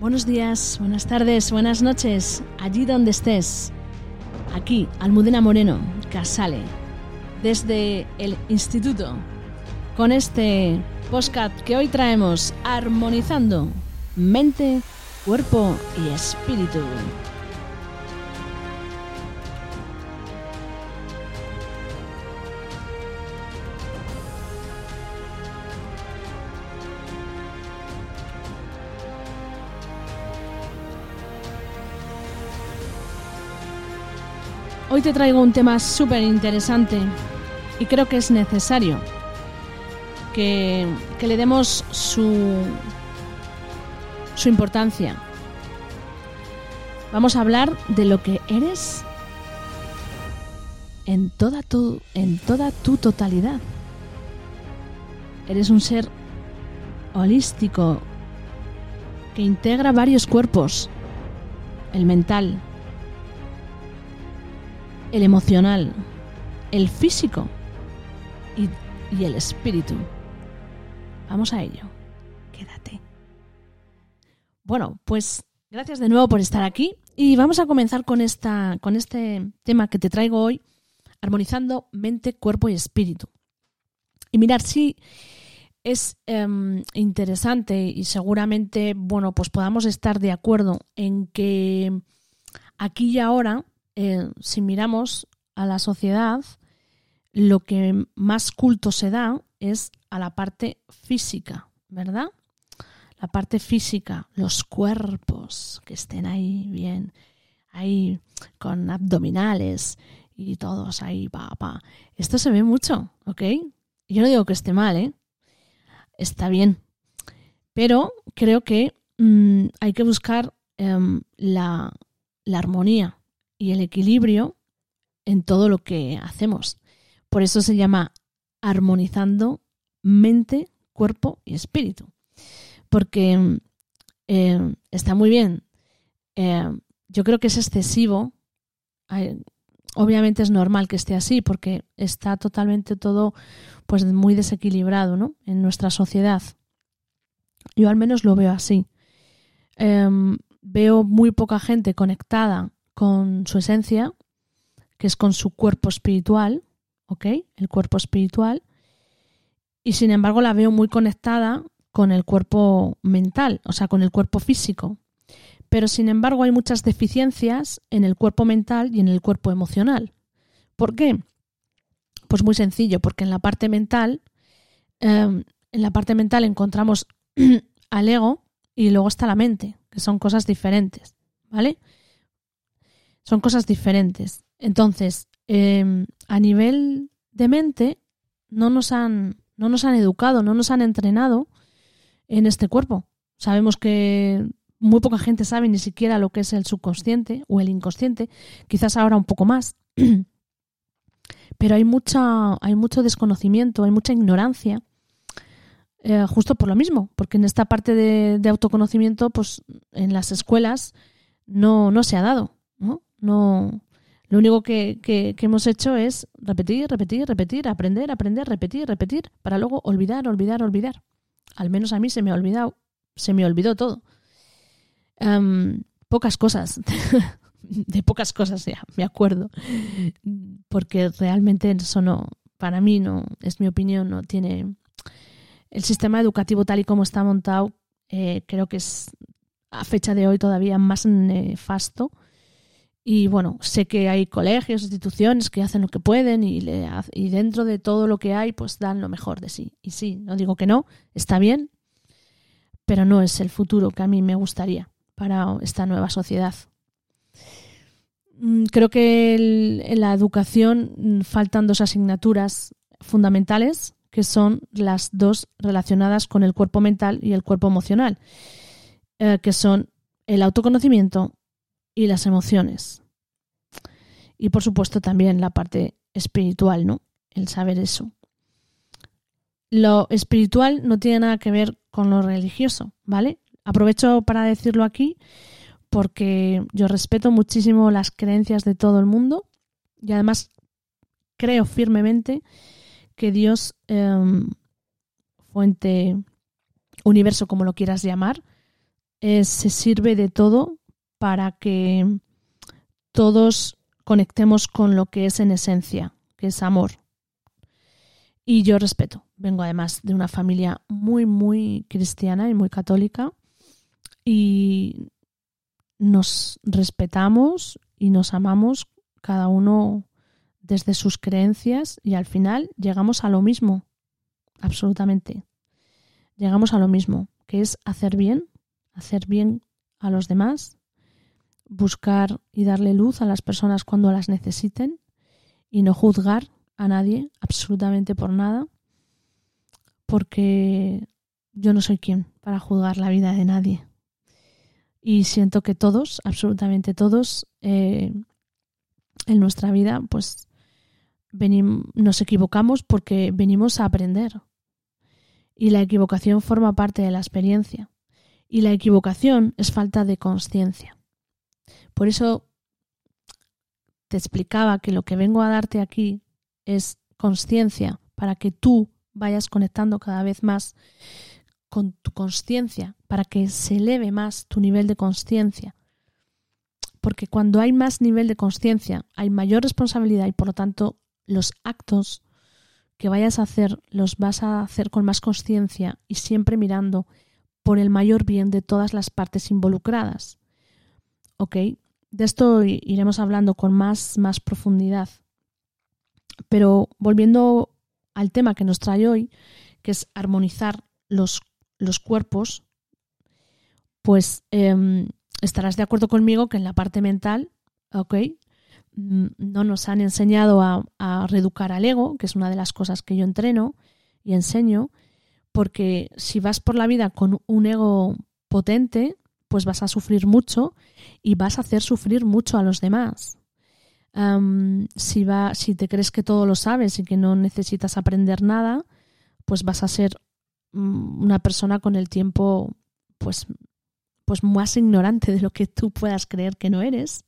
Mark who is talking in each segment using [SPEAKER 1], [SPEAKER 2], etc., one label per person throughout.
[SPEAKER 1] Buenos días, buenas tardes, buenas noches, allí donde estés. Aquí, Almudena Moreno, Casale, desde el Instituto, con este postcat que hoy traemos armonizando mente, cuerpo y espíritu. Hoy te traigo un tema súper interesante y creo que es necesario que, le demos su, importancia. Vamos a hablar de lo que eres en toda tu totalidad. Eres un ser holístico que integra varios cuerpos, el mental, el emocional, el físico y, y, el espíritu. Vamos a ello. Quédate. Bueno, pues gracias de nuevo por estar aquí y vamos a comenzar con, esta, con este tema que te traigo hoy, armonizando mente, cuerpo y espíritu. Y mirar si es eh, interesante y seguramente, bueno, pues podamos estar de acuerdo en que aquí y ahora eh, si miramos a la sociedad, lo que más culto se da es a la parte física, ¿verdad? La parte física, los cuerpos que estén ahí bien, ahí con abdominales y todos ahí, pa, pa. Esto se ve mucho, ¿ok? Yo no digo que esté mal, ¿eh? Está bien. Pero creo que mmm, hay que buscar eh, la, la armonía, y el equilibrio en todo lo que hacemos. Por eso se llama armonizando mente, cuerpo y espíritu. Porque eh, está muy bien. Eh, yo creo que es excesivo. obviamente es normal que esté así porque está totalmente todo pues muy desequilibrado ¿no? en nuestra sociedad. Yo al menos lo veo así. Eh, veo muy poca gente conectada con su esencia, que es con su cuerpo espiritual, ¿ok? El cuerpo espiritual. Y sin embargo la veo muy conectada con el cuerpo mental, o sea, con el cuerpo físico. Pero sin embargo hay muchas deficiencias en el cuerpo mental y en el cuerpo emocional. ¿Por qué? Pues muy sencillo, porque en la parte mental, eh, en la parte mental encontramos al ego y luego está la mente, que son cosas diferentes, ¿vale? Son cosas diferentes. Entonces, eh, a nivel de mente, no nos, han, no nos han educado, no nos han entrenado en este cuerpo. Sabemos que muy poca gente sabe ni siquiera lo que es el subconsciente o el inconsciente, quizás ahora un poco más. Pero hay, mucha, hay mucho desconocimiento, hay mucha ignorancia, eh, justo por lo mismo, porque en esta parte de, de autoconocimiento, pues en las escuelas no, no se ha dado. ¿no? No, lo único que, que, hemos hecho es repetir, repetir, repetir, aprender, aprender, repetir, repetir, para luego olvidar, olvidar, olvidar. Al menos a mí se me ha olvidado, se me olvidó todo. Um, pocas cosas, de pocas cosas ya, me acuerdo, porque realmente eso no, para mí no, es mi opinión, no tiene... El sistema educativo tal y como está montado, eh, creo que es a fecha de hoy todavía más nefasto y bueno, sé que hay colegios, instituciones que hacen lo que pueden y, dentro de todo lo que hay, pues dan lo mejor de sí. Y sí, no digo que no, está bien, pero no es el futuro que a mí me gustaría para esta nueva sociedad. Mm, creo que en la educación mm, faltan dos asignaturas fundamentales, que son las dos relacionadas con el cuerpo mental y el cuerpo emocional, eh, que son el autoconocimiento y las emociones. Y por supuesto también la parte espiritual, ¿no? El saber eso. Lo espiritual no tiene nada que ver con lo religioso, ¿vale? Aprovecho para decirlo aquí porque yo respeto muchísimo las creencias de todo el mundo y además creo firmemente que Dios, eh, fuente, universo, como lo quieras llamar, eh, se sirve de todo para que todos conectemos con lo que es en esencia, que es amor. Y yo respeto. Vengo además de una familia muy, muy cristiana y muy católica. Y nos respetamos y nos amamos cada uno desde sus creencias y al final llegamos a lo mismo, absolutamente. Llegamos a lo mismo, que es hacer bien, hacer bien a los demás, buscar y darle luz a las personas cuando las necesiten y no juzgar a nadie absolutamente por nada, porque yo no soy quien para juzgar la vida de nadie. Y siento que todos, absolutamente todos, eh, en nuestra vida, pues nos equivocamos porque venimos a aprender. Y la equivocación forma parte de la experiencia. Y la equivocación es falta de conciencia. Por eso te explicaba que lo que vengo a darte aquí es conciencia para que tú vayas conectando cada vez más con tu conciencia, para que se eleve más tu nivel de conciencia. Porque cuando hay más nivel de conciencia, hay mayor responsabilidad y por lo tanto los actos que vayas a hacer los vas a hacer con más conciencia y siempre mirando por el mayor bien de todas las partes involucradas. ¿Ok? De esto iremos hablando con más, más profundidad. Pero volviendo al tema que nos trae hoy, que es armonizar los, los cuerpos, pues em, estarás de acuerdo conmigo que en la parte mental, ¿ok? Mm, no nos han enseñado a, a reeducar al ego, que es una de las cosas que yo entreno y enseño, porque si vas por la vida con un ego potente, pues vas a sufrir mucho y vas a hacer sufrir mucho a los demás. si, va, si te crees que todo lo sabes y que no necesitas aprender nada, pues vas a ser mm, una persona con el tiempo pues, pues más ignorante de lo que tú puedas creer que no eres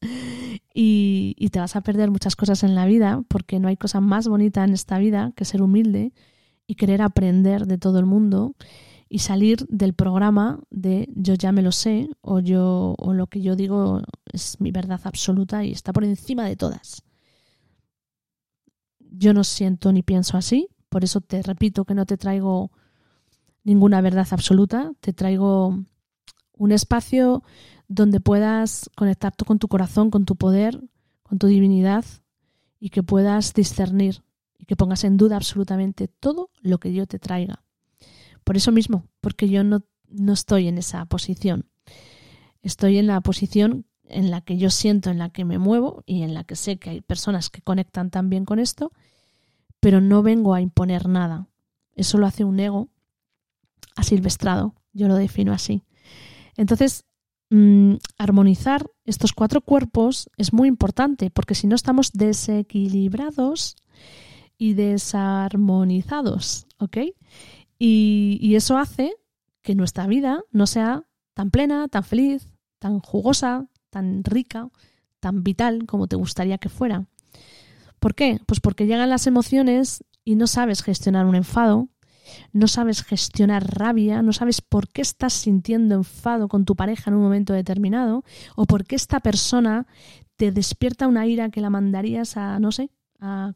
[SPEAKER 1] y, y te vas a perder muchas cosas en la vida porque no hay cosa más bonita en esta vida que ser humilde y querer aprender de todo el mundo y salir del programa de yo ya me lo sé o yo o lo que yo digo es mi verdad absoluta y está por encima de todas. Yo no siento ni pienso así, por eso te repito que no te traigo ninguna verdad absoluta, te traigo un espacio donde puedas conectarte con tu corazón, con tu poder, con tu divinidad y que puedas discernir y que pongas en duda absolutamente todo lo que yo te traiga. Por eso mismo, porque yo no, no estoy en esa posición. Estoy en la posición en la que yo siento, en la que me muevo y en la que sé que hay personas que conectan también con esto, pero no vengo a imponer nada. Eso lo hace un ego asilvestrado, yo lo defino así. Entonces, mm, armonizar estos cuatro cuerpos es muy importante, porque si no estamos desequilibrados, y desarmonizados, ¿ok? Y, eso hace que nuestra vida no sea tan plena, tan feliz, tan jugosa, tan rica, tan vital como te gustaría que fuera. ¿Por qué? Pues porque llegan las emociones y no sabes gestionar un enfado, no sabes gestionar rabia, no sabes por qué estás sintiendo enfado con tu pareja en un momento determinado o por qué esta persona te despierta una ira que la mandarías a, no sé, a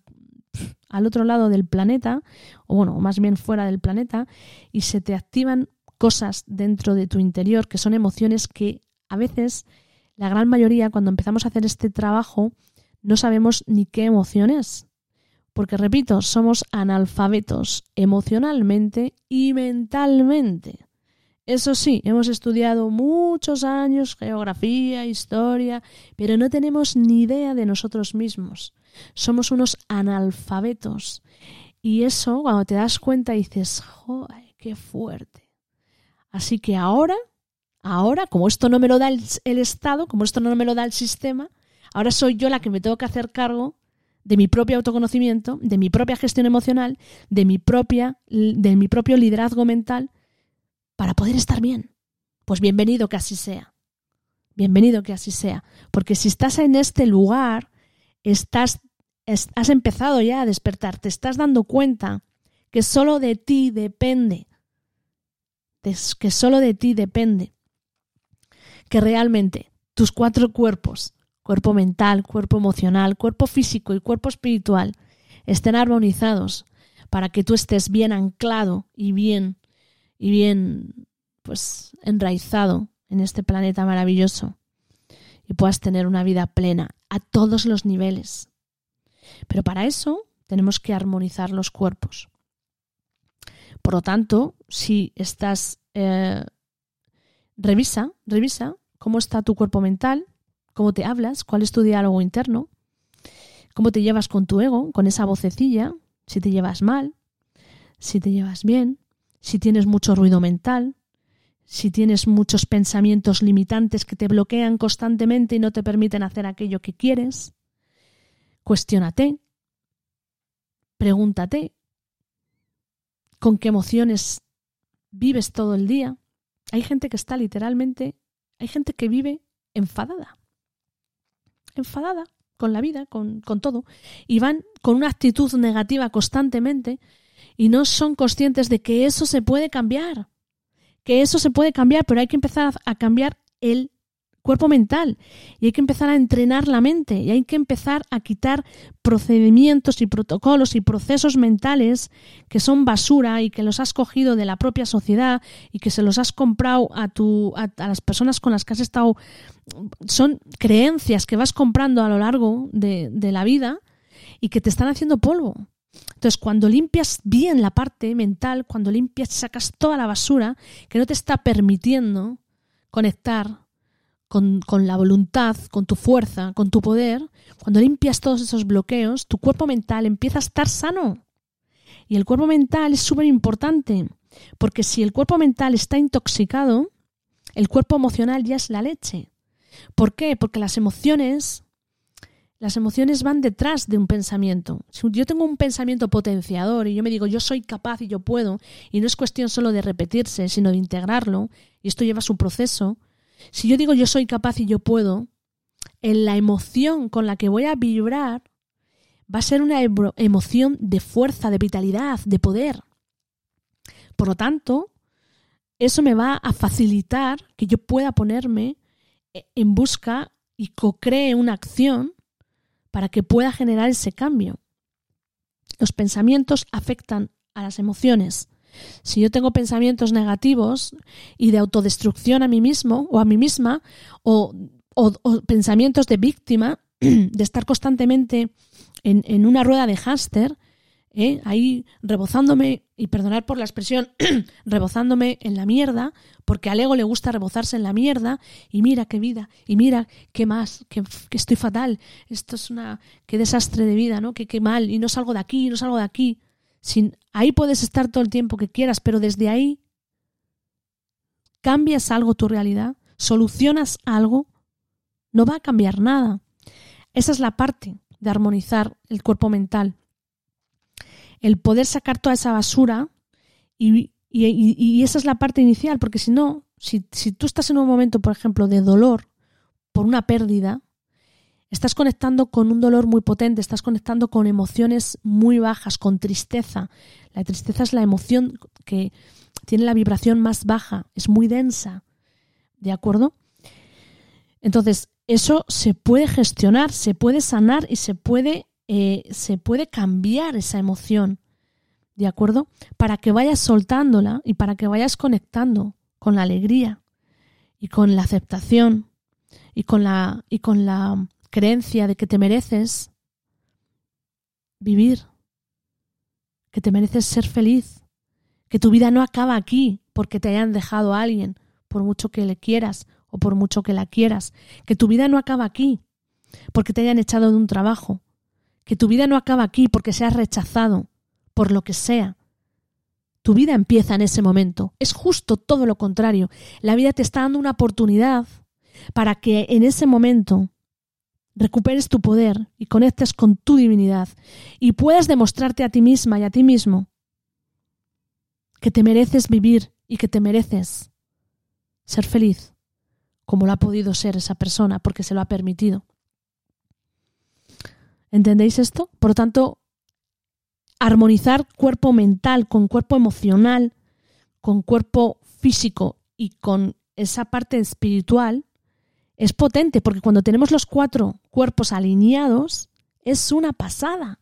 [SPEAKER 1] al otro lado del planeta, o bueno, más bien fuera del planeta, y se te activan cosas dentro de tu interior que son emociones que a veces, la gran mayoría, cuando empezamos a hacer este trabajo, no sabemos ni qué emociones. Porque, repito, somos analfabetos emocionalmente y mentalmente. Eso sí, hemos estudiado muchos años geografía, historia, pero no tenemos ni idea de nosotros mismos. Somos unos analfabetos. Y eso, cuando te das cuenta, dices, ¡joder, qué fuerte! Así que ahora, ahora, como esto no me lo da el, el Estado, como esto no me lo da el sistema, ahora soy yo la que me tengo que hacer cargo de mi propio autoconocimiento, de mi propia gestión emocional, de mi, propia, de mi propio liderazgo mental, para poder estar bien. Pues bienvenido que así sea. Bienvenido que así sea. Porque si estás en este lugar, estás, has empezado ya a despertar, te estás dando cuenta que solo de ti depende, que solo de ti depende que realmente tus cuatro cuerpos, cuerpo mental, cuerpo emocional, cuerpo físico y cuerpo espiritual, estén armonizados para que tú estés bien anclado y bien y bien pues enraizado en este planeta maravilloso y puedas tener una vida plena a todos los niveles. Pero para eso tenemos que armonizar los cuerpos. Por lo tanto, si estás eh, revisa, revisa cómo está tu cuerpo mental, cómo te hablas, cuál es tu diálogo interno, cómo te llevas con tu ego, con esa vocecilla, si te llevas mal, si te llevas bien, si tienes mucho ruido mental, si tienes muchos pensamientos limitantes que te bloquean constantemente y no te permiten hacer aquello que quieres, cuestiónate, pregúntate con qué emociones vives todo el día. Hay gente que está literalmente, hay gente que vive enfadada, enfadada con la vida, con, con todo, y van con una actitud negativa constantemente y no son conscientes de que eso se puede cambiar que eso se puede cambiar, pero hay que empezar a cambiar el cuerpo mental y hay que empezar a entrenar la mente y hay que empezar a quitar procedimientos y protocolos y procesos mentales que son basura y que los has cogido de la propia sociedad y que se los has comprado a, tu, a, las personas con las que has estado. Son creencias que vas comprando a lo largo de, de la vida y que te están haciendo polvo. Entonces, cuando limpias bien la parte mental, cuando limpias, sacas toda la basura que no te está permitiendo conectar con, con, la voluntad, con tu fuerza, con tu poder, cuando limpias todos esos bloqueos, tu cuerpo mental empieza a estar sano. Y el cuerpo mental es súper importante, porque si el cuerpo mental está intoxicado, el cuerpo emocional ya es la leche. ¿Por qué? Porque las emociones las emociones van detrás de un pensamiento. Si yo tengo un pensamiento potenciador y yo me digo yo soy capaz y yo puedo, y no es cuestión solo de repetirse, sino de integrarlo, y esto lleva su proceso, si yo digo yo soy capaz y yo puedo, en la emoción con la que voy a vibrar va a ser una emoción de fuerza, de vitalidad, de poder. Por lo tanto, eso me va a facilitar que yo pueda ponerme en busca y co-cree una acción para que pueda generar ese cambio. Los pensamientos afectan a las emociones. Si yo tengo pensamientos negativos y de autodestrucción a mí mismo o a mí misma, o, pensamientos de víctima, de estar constantemente en, en una rueda de hámster, ¿eh? ahí rebozándome, y perdonar por la expresión, rebozándome en la mierda, porque al ego le gusta rebozarse en la mierda, y mira qué vida, y mira qué más, que, estoy fatal, esto es una, qué desastre de vida, ¿no? Que qué mal, y no salgo de aquí, no salgo de aquí. Sin, ahí puedes estar todo el tiempo que quieras, pero desde ahí cambias algo tu realidad, solucionas algo, no va a cambiar nada. Esa es la parte de armonizar el cuerpo mental el poder sacar toda esa basura y, esa es la parte inicial, porque si no, si, si tú estás en un momento, por ejemplo, de dolor por una pérdida, estás conectando con un dolor muy potente, estás conectando con emociones muy bajas, con tristeza. La tristeza es la emoción que tiene la vibración más baja, es muy densa. ¿De acuerdo? Entonces, eso se puede gestionar, se puede sanar y se puede eh, se puede cambiar esa emoción, ¿de acuerdo? Para que vayas soltándola y para que vayas conectando con la alegría y con la aceptación y con la, y con la creencia de que te mereces vivir, que te mereces ser feliz, que tu vida no acaba aquí porque te hayan dejado a alguien, por mucho que le quieras o por mucho que la quieras, que tu vida no acaba aquí porque te hayan echado de un trabajo, que tu vida no acaba aquí porque seas rechazado, por lo que sea. Tu vida empieza en ese momento. Es justo todo lo contrario. La vida te está dando una oportunidad para que en ese momento recuperes tu poder y conectes con tu divinidad y puedas demostrarte a ti misma y a ti mismo que te mereces vivir y que te mereces ser feliz como lo ha podido ser esa persona porque se lo ha permitido. ¿Entendéis esto? Por lo tanto, armonizar cuerpo mental con cuerpo emocional, con cuerpo físico y con esa parte espiritual es potente porque cuando tenemos los cuatro cuerpos alineados, es una pasada.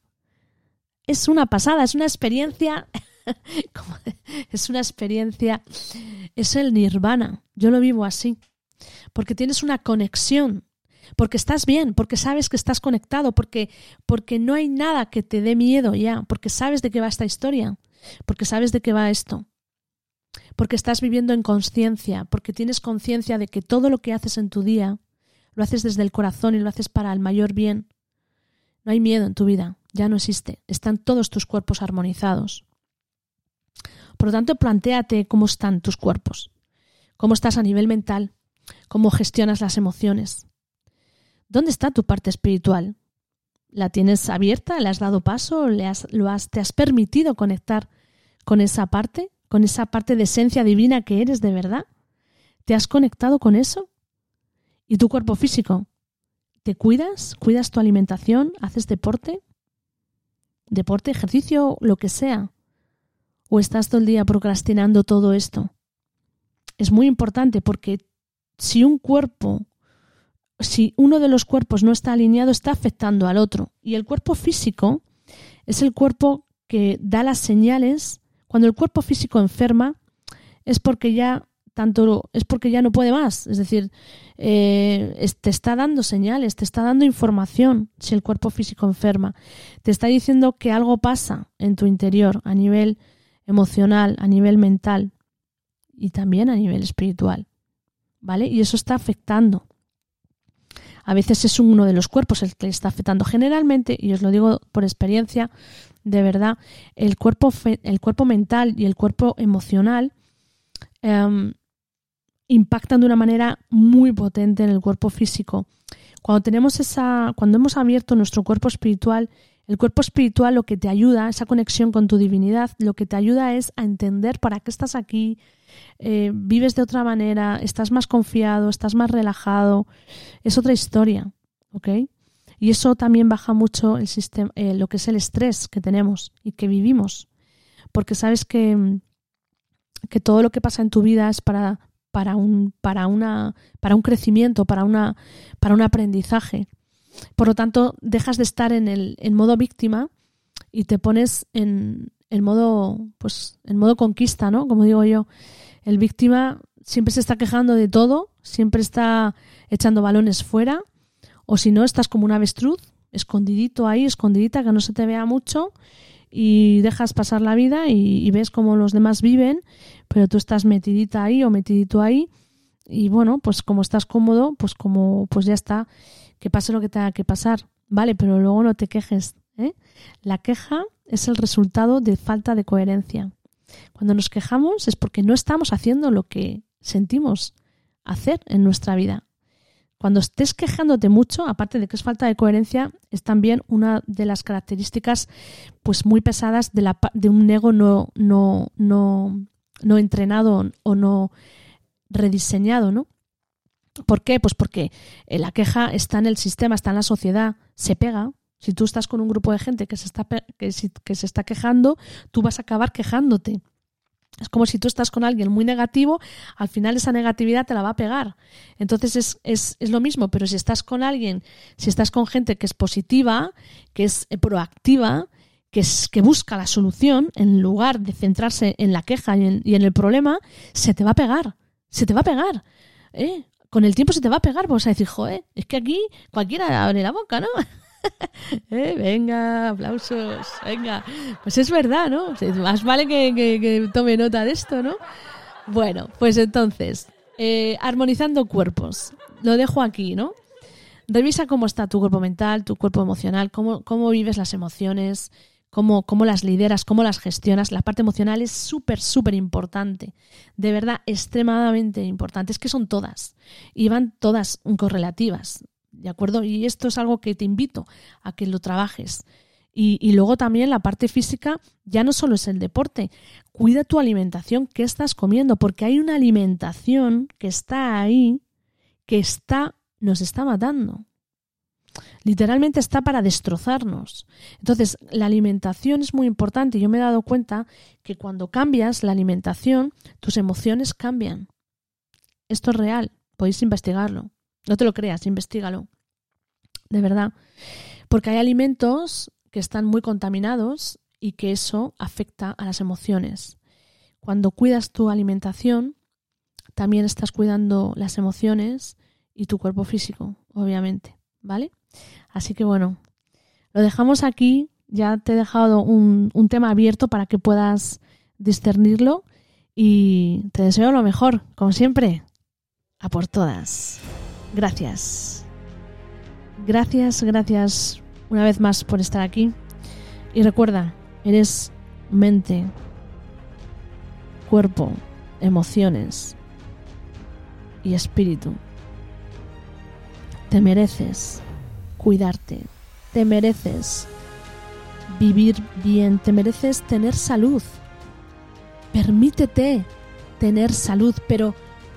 [SPEAKER 1] Es una pasada, es una experiencia, es una experiencia, es el nirvana. Yo lo vivo así, porque tienes una conexión, porque estás bien, porque sabes que estás conectado, porque, porque no hay nada que te dé miedo ya, porque sabes de qué va esta historia, porque sabes de qué va esto porque estás viviendo en conciencia, porque tienes conciencia de que todo lo que haces en tu día lo haces desde el corazón y lo haces para el mayor bien. No hay miedo en tu vida, ya no existe, están todos tus cuerpos armonizados. Por lo tanto, planteate cómo están tus cuerpos, cómo estás a nivel mental, cómo gestionas las emociones. ¿Dónde está tu parte espiritual? ¿La tienes abierta? ¿Le has dado paso? ¿Le has, lo has, ¿Te has permitido conectar con esa parte? con esa parte de esencia divina que eres de verdad? ¿Te has conectado con eso? ¿Y tu cuerpo físico? ¿Te cuidas? ¿Cuidas tu alimentación? ¿Haces deporte? ¿Deporte, ejercicio, lo que sea? ¿O estás todo el día procrastinando todo esto? Es muy importante porque si un cuerpo, si uno de los cuerpos no está alineado, está afectando al otro. Y el cuerpo físico es el cuerpo que da las señales cuando el cuerpo físico enferma es porque ya tanto es porque ya no puede más, es decir, eh, te está dando señales, te está dando información si el cuerpo físico enferma, te está diciendo que algo pasa en tu interior a nivel emocional, a nivel mental y también a nivel espiritual, ¿vale? Y eso está afectando. A veces es uno de los cuerpos el que está afectando. Generalmente, y os lo digo por experiencia, de verdad, el cuerpo, el cuerpo mental y el cuerpo emocional em, impactan de una manera muy potente en el cuerpo físico. Cuando tenemos esa, cuando hemos abierto nuestro cuerpo espiritual, el cuerpo espiritual lo que te ayuda, esa conexión con tu divinidad, lo que te ayuda es a entender para qué estás aquí, eh, vives de otra manera, estás más confiado, estás más relajado, es otra historia, ¿ok? Y eso también baja mucho el sistema, eh, lo que es el estrés que tenemos y que vivimos. Porque sabes que, que todo lo que pasa en tu vida es para, para, un, para, una, para un crecimiento, para, una, para un aprendizaje. Por lo tanto, dejas de estar en el en modo víctima y te pones en, en modo, pues, en modo conquista, ¿no? Como digo yo. El víctima siempre se está quejando de todo, siempre está echando balones fuera o si no, estás como un avestruz, escondidito ahí, escondidita, que no se te vea mucho y dejas pasar la vida y, ves cómo los demás viven, pero tú estás metidita ahí o metidito ahí y bueno, pues como estás cómodo, pues como pues ya está, que pase lo que tenga que pasar, vale, pero luego no te quejes. ¿eh? La queja es el resultado de falta de coherencia. Cuando nos quejamos es porque no estamos haciendo lo que sentimos hacer en nuestra vida. Cuando estés quejándote mucho, aparte de que es falta de coherencia, es también una de las características pues muy pesadas de, la, de un ego no, no, no, no entrenado o no rediseñado, ¿no? ¿Por qué? Pues porque eh, la queja está en el sistema, está en la sociedad, se pega. Si tú estás con un grupo de gente que se está, que, se está quejando, tú vas a acabar quejándote. Es como si tú estás con alguien muy negativo, al final esa negatividad te la va a pegar. Entonces es, es, es, lo mismo, pero si estás con alguien, si estás con gente que es positiva, que es eh, proactiva, que, es, que busca la solución, en lugar de centrarse en la queja y en, el problema, se te va a pegar. Se te va a pegar. ¿eh? Con el tiempo se te va a pegar, vas a decir, joder, es que aquí cualquiera abre la boca, ¿no? Eh, venga, aplausos, venga. Pues es verdad, ¿no? Más vale que, tome nota de esto, ¿no? Bueno, pues entonces, eh, armonizando cuerpos. Lo dejo aquí, ¿no? Revisa cómo está tu cuerpo mental, tu cuerpo emocional, cómo, cómo vives las emociones, cómo, cómo las lideras, cómo las gestionas. La parte emocional es súper, súper importante. De verdad, extremadamente importante. Es que son todas. Y van todas correlativas. ¿de acuerdo? Y esto es algo que te invito a que lo trabajes. Y, luego también la parte física ya no solo es el deporte, cuida tu alimentación, qué estás comiendo, porque hay una alimentación que está ahí, que está, nos está matando. Literalmente está para destrozarnos. Entonces, la alimentación es muy importante. Yo me he dado cuenta que cuando cambias la alimentación, tus emociones cambian. Esto es real, podéis investigarlo. No te lo creas, investigalo. De verdad. Porque hay alimentos que están muy contaminados y que eso afecta a las emociones. Cuando cuidas tu alimentación, también estás cuidando las emociones y tu cuerpo físico, obviamente, ¿vale? Así que bueno, lo dejamos aquí. Ya te he dejado un, un tema abierto para que puedas discernirlo y te deseo lo mejor, como siempre. A por todas. Gracias. Gracias, gracias una vez más por estar aquí. Y recuerda, eres mente, cuerpo, emociones y espíritu. Te mereces cuidarte, te mereces vivir bien, te mereces tener salud. Permítete tener salud, pero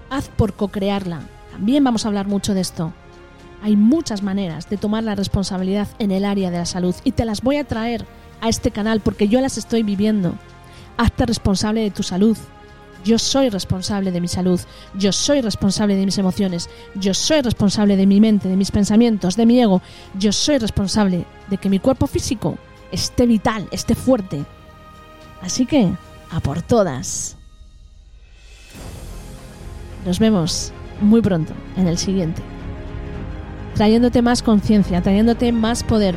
[SPEAKER 1] haz por co-crearla. También vamos a hablar mucho de esto. Hay muchas maneras de tomar la responsabilidad en el área de la salud y te las voy a traer a este canal porque yo las estoy viviendo. Hazte responsable de tu salud. Yo soy responsable de mi salud, yo soy responsable de mis emociones, yo soy responsable de mi mente, de mis pensamientos, de mi ego, yo soy responsable de que mi cuerpo físico esté vital, esté fuerte. Así que, a por todas. Nos vemos muy pronto en el siguiente. Trayéndote más conciencia, trayéndote más poder,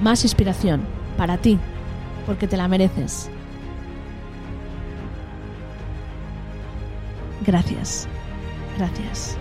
[SPEAKER 1] más inspiración para ti, porque te la mereces. Gracias. Gracias.